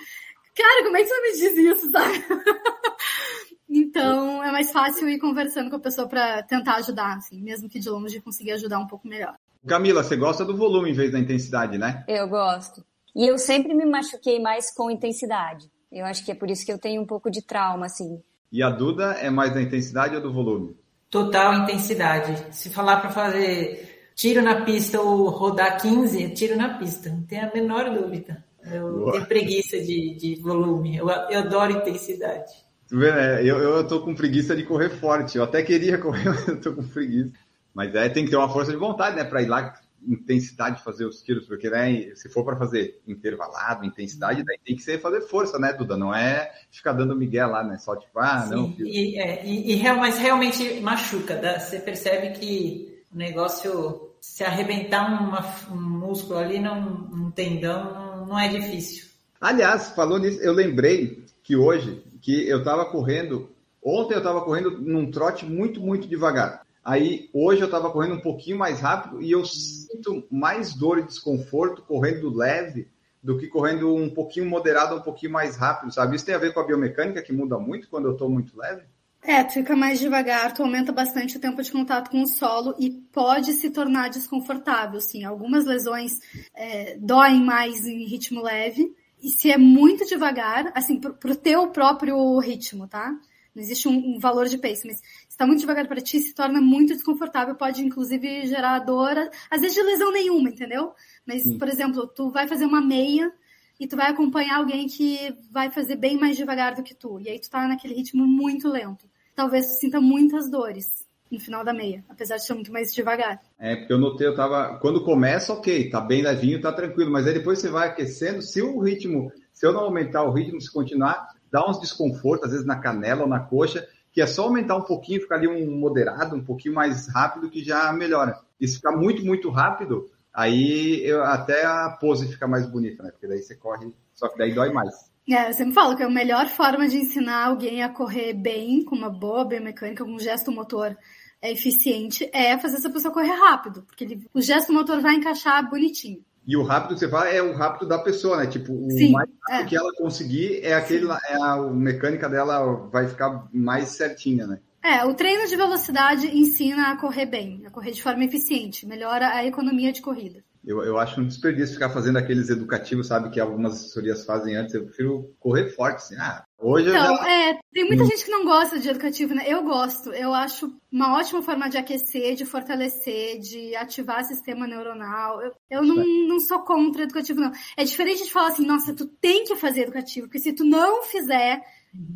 Cara, como é que você me diz isso, sabe? [laughs] Então, é mais fácil ir conversando com a pessoa para tentar ajudar, assim, mesmo que de longe conseguir ajudar um pouco melhor. Camila, você gosta do volume em vez da intensidade, né? Eu gosto. E eu sempre me machuquei mais com intensidade. Eu acho que é por isso que eu tenho um pouco de trauma, assim. E a Duda é mais da intensidade ou do volume? Total intensidade. Se falar para fazer tiro na pista ou rodar 15, tiro na pista. Não tem a menor dúvida. Eu Boa. tenho preguiça de, de volume. Eu, eu adoro intensidade. É, eu, eu tô com preguiça de correr forte. Eu até queria [laughs] correr, mas eu tô com preguiça. Mas é, tem que ter uma força de vontade, né? Para ir lá, intensidade de fazer os tiros, porque né, se for para fazer intervalado, intensidade, daí tem que ser fazer força, né, Duda? Não é ficar dando migué lá, né? Só tipo, ah, Sim, não. E, é, e, e, mas realmente machuca. Tá? Você percebe que o negócio, se arrebentar uma, um músculo ali, não, um tendão, não, não é difícil. Aliás, falou nisso, eu lembrei que hoje, que eu estava correndo, ontem eu estava correndo num trote muito, muito devagar. Aí hoje eu estava correndo um pouquinho mais rápido e eu sinto mais dor e desconforto correndo leve do que correndo um pouquinho moderado, um pouquinho mais rápido, sabe? Isso tem a ver com a biomecânica que muda muito quando eu estou muito leve? É, tu fica mais devagar, tu aumenta bastante o tempo de contato com o solo e pode se tornar desconfortável, sim. Algumas lesões é, doem mais em ritmo leve, e se é muito devagar, assim, pro, pro teu próprio ritmo, tá? Não existe um, um valor de pace, mas se está muito devagar para ti, se torna muito desconfortável, pode inclusive gerar dor, às vezes de lesão nenhuma, entendeu? Mas, Sim. por exemplo, tu vai fazer uma meia e tu vai acompanhar alguém que vai fazer bem mais devagar do que tu, e aí tu tá naquele ritmo muito lento. Talvez sinta muitas dores no final da meia, apesar de ser muito mais devagar. É, porque eu notei, eu tava. Quando começa, ok, tá bem levinho, tá tranquilo, mas aí depois você vai aquecendo, se o ritmo, se eu não aumentar o ritmo, se continuar, dá uns desconfortos, às vezes na canela ou na coxa, que é só aumentar um pouquinho, ficar ali um moderado, um pouquinho mais rápido, que já melhora. E se ficar muito, muito rápido, aí eu, até a pose fica mais bonita, né? Porque daí você corre, só que daí dói mais. É, eu sempre falo que a melhor forma de ensinar alguém a correr bem, com uma boa biomecânica, com um gesto motor é eficiente, é fazer essa pessoa correr rápido, porque ele, o gesto motor vai encaixar bonitinho. E o rápido que você fala é o rápido da pessoa, né? Tipo, o Sim, mais rápido é. que ela conseguir é aquele, é a, a mecânica dela vai ficar mais certinha, né? É, o treino de velocidade ensina a correr bem, a correr de forma eficiente, melhora a economia de corrida. Eu, eu acho um desperdício ficar fazendo aqueles educativos, sabe, que algumas assessorias fazem antes. Eu prefiro correr forte, assim. Ah, hoje então, já... é, tem muita hum. gente que não gosta de educativo, né? Eu gosto. Eu acho uma ótima forma de aquecer, de fortalecer, de ativar o sistema neuronal. Eu, eu não, não sou contra educativo, não. É diferente de falar assim, nossa, tu tem que fazer educativo, porque se tu não fizer,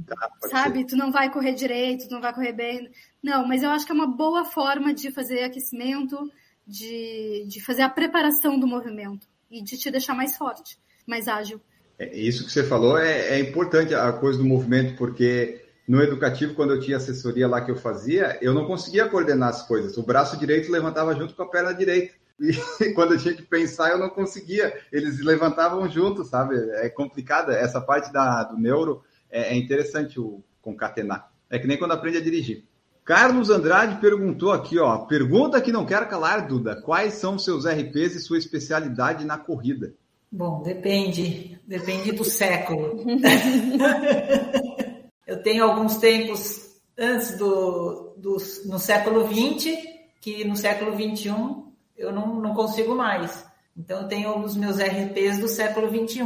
Tá, sabe? Ser. Tu não vai correr direito, tu não vai correr bem. Não, mas eu acho que é uma boa forma de fazer aquecimento, de, de fazer a preparação do movimento e de te deixar mais forte, mais ágil. É, isso que você falou é, é importante, a coisa do movimento, porque no educativo, quando eu tinha assessoria lá que eu fazia, eu não conseguia coordenar as coisas. O braço direito levantava junto com a perna direita. E [laughs] quando eu tinha que pensar, eu não conseguia. Eles levantavam juntos, sabe? É complicada. Essa parte da, do neuro é, é interessante o concatenar. É que nem quando aprende a dirigir. Carlos Andrade perguntou aqui, ó. Pergunta que não quero calar, Duda. Quais são seus RPs e sua especialidade na corrida? Bom, depende. Depende do século. [laughs] Eu tenho alguns tempos antes do, do no século XX, que no século XXI eu não, não consigo mais. Então eu tenho os meus RPs do século XXI.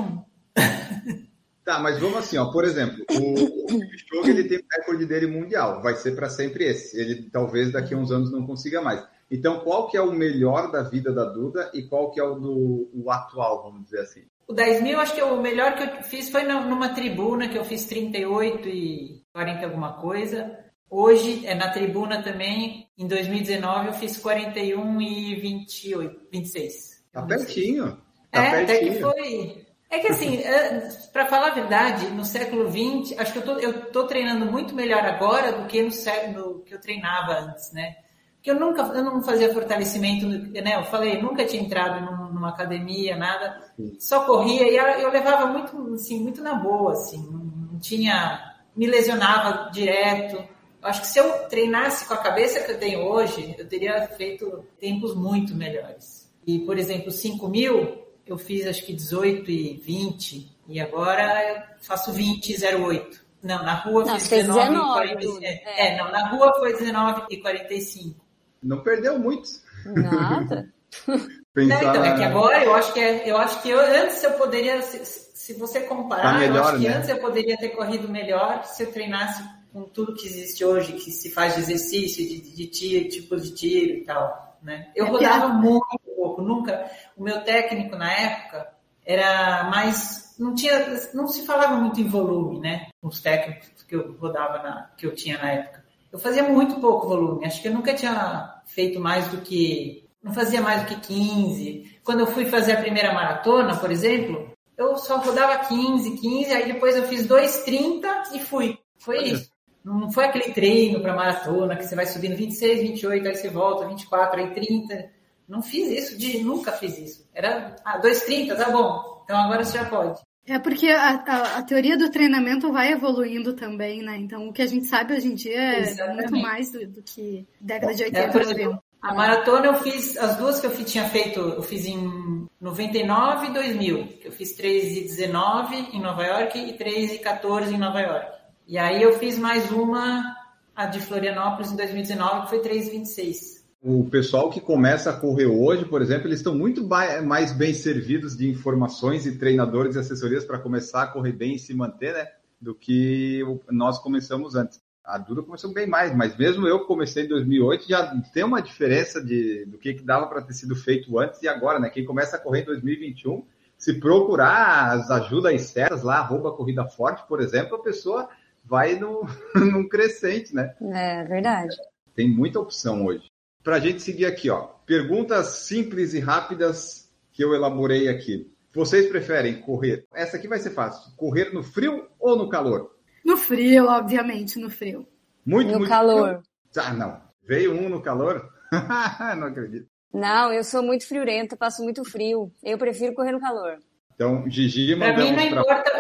[laughs] Tá, mas vamos assim, ó. Por exemplo, o, o ele tem o recorde dele mundial. Vai ser para sempre esse. Ele talvez daqui a uns anos não consiga mais. Então, qual que é o melhor da vida da Duda e qual que é o do o atual, vamos dizer assim? O 10 mil, acho que o melhor que eu fiz foi numa tribuna, que eu fiz 38 e 40 alguma coisa. Hoje, é na tribuna também, em 2019, eu fiz 41 e 28, 26. Tá pertinho. Tá é, pertinho. até que foi... É que assim, é, para falar a verdade, no século XX, acho que eu tô, eu tô treinando muito melhor agora do que no século que eu treinava antes, né? Porque eu nunca, eu não fazia fortalecimento, né? Eu falei, nunca tinha entrado numa academia, nada, só corria e eu levava muito, assim, muito na boa, assim, não tinha, me lesionava direto. Acho que se eu treinasse com a cabeça que eu tenho hoje, eu teria feito tempos muito melhores. E, por exemplo, 5 mil, eu fiz acho que 18 e 20, e agora eu faço 20 e 08. Não, na rua não, fiz 19, 19 e 45. É. é, não, na rua foi 19 e 45. Não perdeu muito. Nada. [laughs] não, então, é que agora eu acho que é, eu acho que eu, antes eu poderia, se, se você comparar, tá melhor, eu acho que né? antes eu poderia ter corrido melhor se eu treinasse com tudo que existe hoje, que se faz de exercício, de, de tiro, tipo de tiro e tal. Né? Eu é rodava muito pouco, nunca. O meu técnico na época era mais. Não, tinha, não se falava muito em volume, né? Os técnicos que eu rodava, na, que eu tinha na época. Eu fazia muito pouco volume. Acho que eu nunca tinha feito mais do que. Não fazia mais do que 15. Quando eu fui fazer a primeira maratona, por exemplo, eu só rodava 15, 15, aí depois eu fiz 2,30 e fui. Foi isso. Não foi aquele treino para maratona que você vai subindo 26, 28, aí você volta, 24, aí 30. Não fiz isso, de, nunca fiz isso. Era, ah, 2,30, tá bom. Então agora você já pode. É porque a, a, a, teoria do treinamento vai evoluindo também, né? Então o que a gente sabe hoje em dia é Exatamente. muito mais do, do que década de 80, é, por exemplo. A maratona eu fiz, as duas que eu tinha feito, eu fiz em 99 e 2000. Eu fiz 3 e 19 em Nova York e 3 e 14 em Nova York. E aí eu fiz mais uma, a de Florianópolis em 2019, que foi 3 e 26 o pessoal que começa a correr hoje, por exemplo, eles estão muito mais bem servidos de informações e treinadores e assessorias para começar a correr bem e se manter, né? Do que nós começamos antes. A Duda começou bem mais, mas mesmo eu comecei em 2008 já tem uma diferença de, do que, que dava para ter sido feito antes e agora, né? Quem começa a correr em 2021, se procurar as ajudas certas lá, arroba Corrida Forte, por exemplo, a pessoa vai no, [laughs] num crescente, né? É verdade. Tem muita opção hoje para a gente seguir aqui, ó. Perguntas simples e rápidas que eu elaborei aqui. Vocês preferem correr? Essa aqui vai ser fácil. Correr no frio ou no calor? No frio, obviamente, no frio. Muito, no muito calor. Frio? Ah, não. Veio um no calor? [laughs] não acredito. Não, eu sou muito friorenta, passo muito frio. Eu prefiro correr no calor. Então, Gigi, para mim não importa.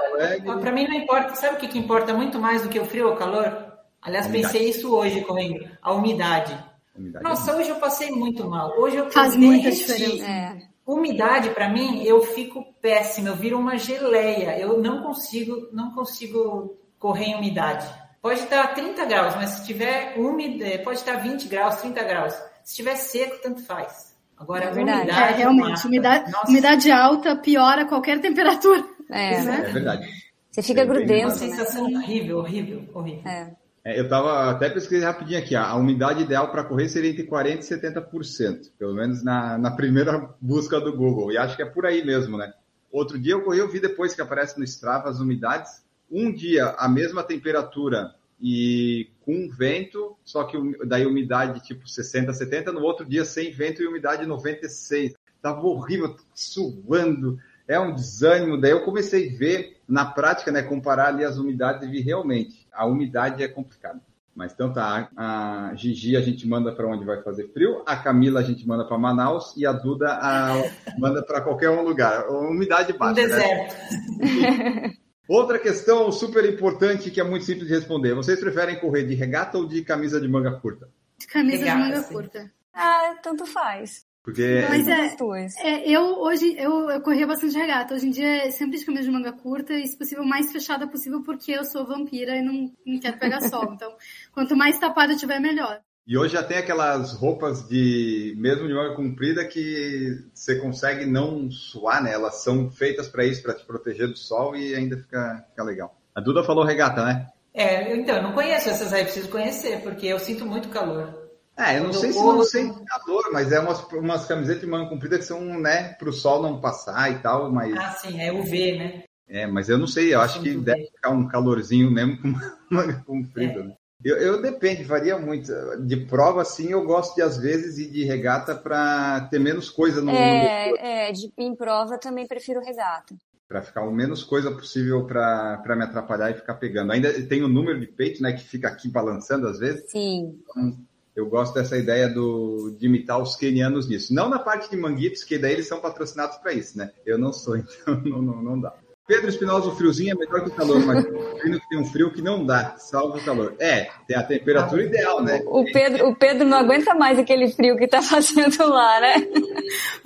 Para mim não importa. Sabe o que, que importa muito mais do que o frio ou o calor? Aliás, pensei isso hoje correndo. A umidade. Umidade Nossa, é hoje eu passei muito mal. Hoje eu Faz muita diferença. É. Umidade para mim, eu fico péssima, eu viro uma geleia. Eu não consigo, não consigo correr em umidade. Pode estar 30 graus, mas se tiver úmido, é, pode estar 20 graus, 30 graus. Se estiver seco, tanto faz. Agora, é verdade. Umidade, é, realmente, mata. umidade, umidade alta piora qualquer temperatura. É, é verdade. Você fica grudento. É uma sensação né? horrível, horrível, horrível. É. É, eu estava até pesquisando rapidinho aqui. A umidade ideal para correr seria entre 40% e 70%, pelo menos na, na primeira busca do Google. E acho que é por aí mesmo, né? Outro dia eu corri, eu vi depois que aparece no Strava as umidades. Um dia a mesma temperatura e com vento, só que daí umidade tipo 60, 70, no outro dia sem vento e umidade 96. Tava horrível, suando, é um desânimo. Daí eu comecei a ver na prática, né, comparar ali as umidades e vi realmente a umidade é complicada. Mas então tá, a Gigi a gente manda para onde vai fazer frio, a Camila a gente manda para Manaus e a Duda a, manda para qualquer um lugar. Umidade baixa. Um né? deserto. Né? [laughs] Outra questão super importante que é muito simples de responder. Vocês preferem correr de regata ou de camisa de manga curta? De camisa regata, de manga sim. curta. Ah, tanto faz. Porque Mas é, é, eu hoje eu, eu corria bastante regata. Hoje em dia é sempre de camisa de manga curta e, se possível, mais fechada possível, porque eu sou vampira e não, não quero pegar [laughs] sol. Então, quanto mais tapada eu tiver, melhor. E hoje já tem aquelas roupas de mesmo de manga comprida que você consegue não suar, né? Elas são feitas para isso, para te proteger do sol e ainda fica, fica legal. A Duda falou regata, né? É, então, eu não conheço essas aí, preciso conhecer, porque eu sinto muito calor. É, eu não sei se não sente calor, mas é umas, umas camisetas de manga comprida que são, né, para o sol não passar e tal, mas... Ah, sim, é UV, né? É, mas eu não sei, eu acho que deve ficar um calorzinho mesmo com [laughs] manga comprida, é. né? Eu, eu, depende, varia muito. De prova, sim, eu gosto de às vezes ir de regata para ter menos coisa no. É, no... é de, em prova também prefiro regata. Para ficar o menos coisa possível para me atrapalhar e ficar pegando. Ainda tem o número de peito, né, que fica aqui balançando às vezes. Sim. Então, eu gosto dessa ideia do, de imitar os kenianos nisso. Não na parte de manguitos, que daí eles são patrocinados para isso, né? Eu não sou, [laughs] então não, não, não dá. Pedro Espinosa, o friozinho é melhor que o calor, mas que tem um frio que não dá, salvo o calor. É, tem a temperatura ideal, né? O Pedro, o Pedro não aguenta mais aquele frio que tá [laughs] fazendo lá, né?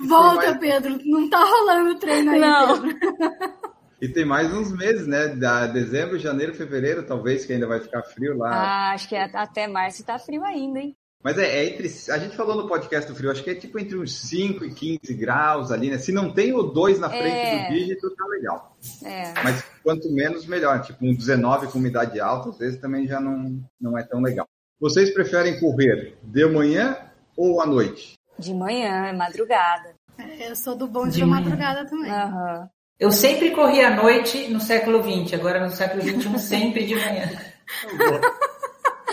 Volta, Pedro, não tá rolando o treino aí, não. E tem mais uns meses, né? Da dezembro, janeiro, fevereiro, talvez, que ainda vai ficar frio lá. Ah, acho que até março tá frio ainda, hein? Mas é, é, entre. A gente falou no podcast do frio, acho que é tipo entre uns 5 e 15 graus ali, né? Se não tem o 2 na frente é. do dígito, tá legal. É. Mas quanto menos, melhor. Tipo, um 19 com umidade alta, às vezes também já não, não é tão legal. Vocês preferem correr de manhã ou à noite? De manhã, é madrugada. É, eu sou do bom de, de madrugada também. Uhum. Eu sempre corri à noite no século XX, agora no século XXI sempre de manhã.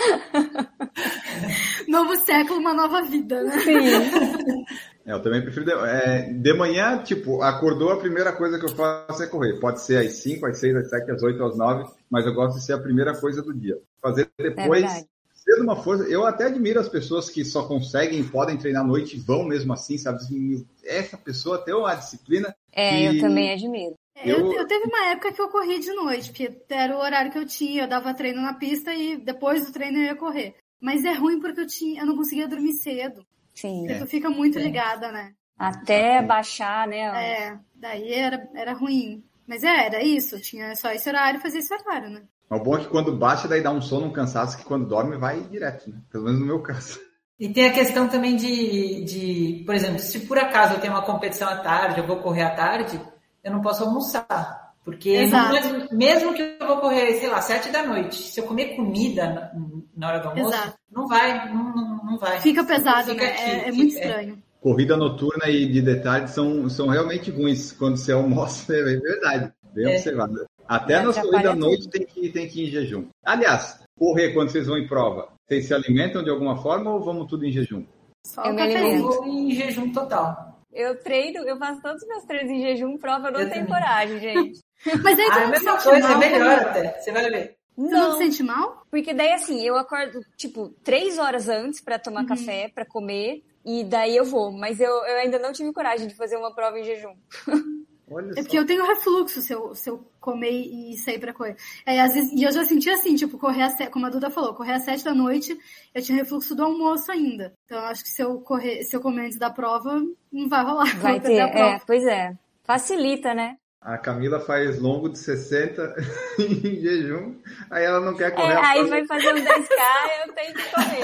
[laughs] Novo século, uma nova vida, né? Sim. [laughs] É, eu também prefiro. De, é, de manhã, tipo, acordou, a primeira coisa que eu faço é correr. Pode ser às 5, às 6, às 7, às 8, às 9, mas eu gosto de ser a primeira coisa do dia. Fazer depois. É ser uma força. Eu até admiro as pessoas que só conseguem, podem treinar à noite e vão mesmo assim, sabe? Assim, essa pessoa tem uma disciplina. É, que... eu também admiro. Eu, eu, eu, teve uma época que eu corri de noite, porque era o horário que eu tinha, eu dava treino na pista e depois do treino eu ia correr. Mas é ruim porque eu, tinha, eu não conseguia dormir cedo. Sim. Porque tu fica muito é. ligada, né? Até baixar, né? É, daí era, era ruim. Mas é, era isso, tinha só esse horário e fazia esse horário, né? O bom é que quando baixa, daí dá um sono, um cansaço, que quando dorme vai direto, né? Pelo menos no meu caso. E tem a questão também de, de, por exemplo, se por acaso eu tenho uma competição à tarde, eu vou correr à tarde, eu não posso almoçar. Porque mesmo, mesmo, que eu vou correr, sei lá, sete da noite, se eu comer comida na, na hora do almoço, Exato. não vai, não, não, não, vai. Fica pesado, Fica né? Aqui, é, é, muito estranho. Corrida noturna e de detalhe são, são realmente ruins quando você almoça, [laughs] é verdade, bem é. observado. Até é, nas corridas à noite tem que, tem que ir em jejum. Aliás, correr quando vocês vão em prova, vocês se alimentam de alguma forma ou vamos tudo em jejum? Só eu me alimento. em jejum total. Eu treino, eu faço todos os meus treinos em jejum, prova, eu não eu tenho também. coragem, gente. [laughs] Mas aí ah, é a mesma coisa, é melhor até. Você vai ver. Não. Você não se sente mal? Porque daí, assim, eu acordo, tipo, três horas antes para tomar uhum. café, para comer, e daí eu vou. Mas eu, eu ainda não tive coragem de fazer uma prova em jejum. [laughs] Olha é porque eu tenho refluxo se eu, se eu comer e sair pra correr. É, às vezes, e eu já senti assim, tipo, correr às como a Duda falou, correr às sete da noite, eu tinha refluxo do almoço ainda. Então eu acho que se eu correr, se eu comer antes da prova, não vai rolar. [laughs] Vai ter, é, pois é. Facilita, né? A Camila faz longo de 60 [laughs] em jejum, aí ela não quer correr. É, aí vai fazer um 10K, eu tenho que correr.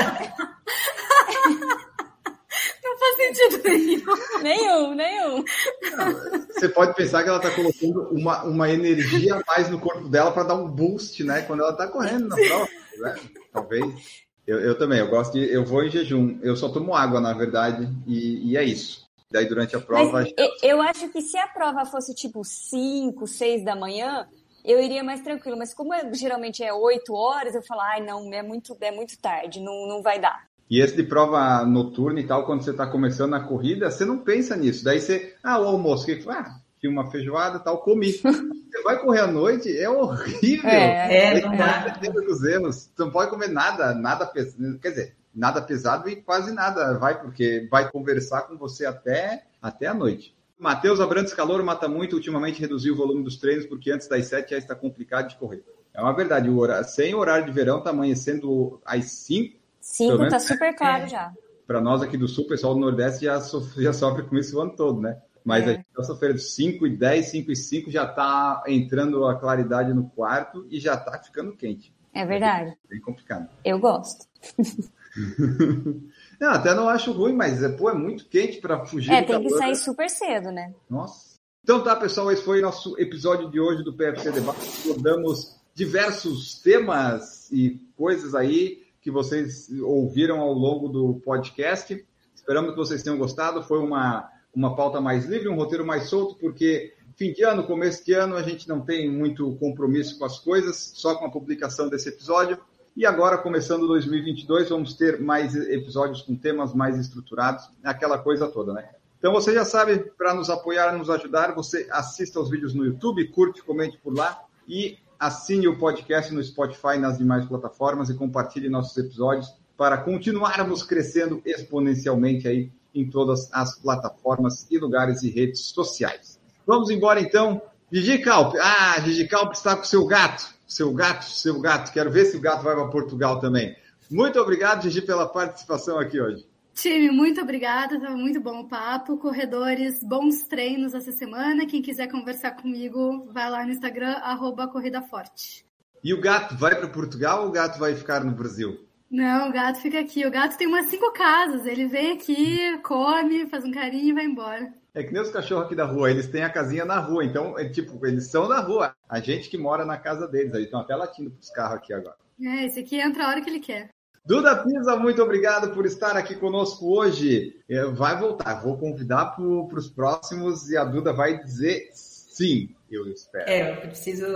[laughs] Não faz sentido nenhum. Nenhum, nenhum. Você pode pensar que ela está colocando uma, uma energia a mais no corpo dela para dar um boost, né? Quando ela está correndo na prova, né? Talvez. Eu, eu, também, eu gosto de. Eu vou em jejum. Eu só tomo água, na verdade, e, e é isso. Daí durante a prova. Mas, eu acho que se a prova fosse tipo 5, 6 da manhã, eu iria mais tranquilo. Mas como é, geralmente é 8 horas, eu falo, ai, não, é muito, é muito tarde, não, não vai dar. E esse de prova noturna e tal, quando você está começando a corrida, você não pensa nisso. Daí você, ah, o almoço, que ah, tinha uma feijoada tal, comi. [laughs] você vai correr à noite, é horrível. É, é não erros. Você não pode comer nada, nada pesado. Quer dizer, nada pesado e quase nada vai, porque vai conversar com você até, até a noite. Matheus Abrantes Calor mata muito, ultimamente reduziu o volume dos treinos, porque antes das sete já está complicado de correr. É uma verdade, o horário, sem horário de verão, tá amanhecendo às cinco. Cinco tá super claro é. já. Para nós aqui do sul, o pessoal do Nordeste já sofre, já sofre com isso o ano todo, né? Mas é. a gente está sofrendo 5 e 10, 5 e 5, já está entrando a claridade no quarto e já está ficando quente. É verdade. É bem complicado. Eu gosto. [laughs] não, até não acho ruim, mas é, pô, é muito quente para fugir. É, tem que sair super cedo, né? Nossa. Então tá, pessoal, esse foi o nosso episódio de hoje do PFC Debate. Abordamos diversos temas e coisas aí que vocês ouviram ao longo do podcast. Esperamos que vocês tenham gostado. Foi uma, uma pauta mais livre, um roteiro mais solto, porque fim de ano, começo de ano, a gente não tem muito compromisso com as coisas, só com a publicação desse episódio. E agora, começando 2022, vamos ter mais episódios com temas mais estruturados, aquela coisa toda, né? Então você já sabe, para nos apoiar, nos ajudar, você assista aos vídeos no YouTube, curte, comente por lá e assine o podcast no Spotify e nas demais plataformas e compartilhe nossos episódios para continuarmos crescendo exponencialmente aí em todas as plataformas e lugares e redes sociais. Vamos embora então. Gigi Calp. Ah, Gigi Calp está com seu gato. Seu gato, seu gato. Quero ver se o gato vai para Portugal também. Muito obrigado, Gigi, pela participação aqui hoje. Time, muito obrigada, estava muito bom o papo. Corredores, bons treinos essa semana. Quem quiser conversar comigo, vai lá no Instagram, arroba Corrida Forte. E o gato vai para Portugal ou o gato vai ficar no Brasil? Não, o gato fica aqui. O gato tem umas cinco casas. Ele vem aqui, come, faz um carinho e vai embora. É que nem os cachorros aqui da rua, eles têm a casinha na rua, então, é, tipo, eles são da rua. A gente que mora na casa deles, aí estão até latindo pros carros aqui agora. É, esse aqui entra a hora que ele quer. Duda Pisa, muito obrigado por estar aqui conosco hoje. É, vai voltar, vou convidar para os próximos e a Duda vai dizer sim, eu espero. É, eu preciso.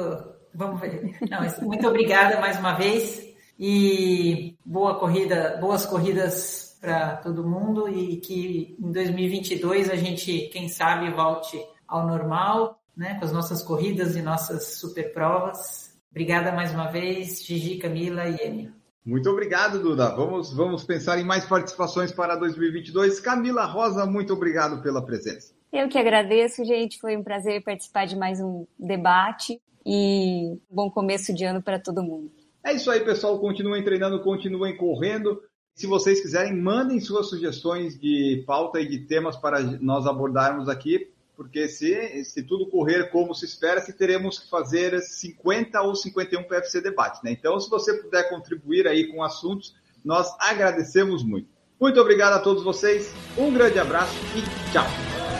Vamos ver. Não, muito obrigada mais uma vez e boa corrida, boas corridas para todo mundo e que em 2022 a gente, quem sabe, volte ao normal, né, com as nossas corridas e nossas super provas. Obrigada mais uma vez, Gigi, Camila e Enio. Muito obrigado, Duda. Vamos, vamos pensar em mais participações para 2022. Camila Rosa, muito obrigado pela presença. Eu que agradeço, gente. Foi um prazer participar de mais um debate e bom começo de ano para todo mundo. É isso aí, pessoal. Continuem treinando, continuem correndo. Se vocês quiserem, mandem suas sugestões de pauta e de temas para nós abordarmos aqui, porque se, se tudo correr como se espera, se teremos que fazer 50 ou 51 PFC debates. Né? Então, se você puder contribuir aí com assuntos, nós agradecemos muito. Muito obrigado a todos vocês, um grande abraço e tchau!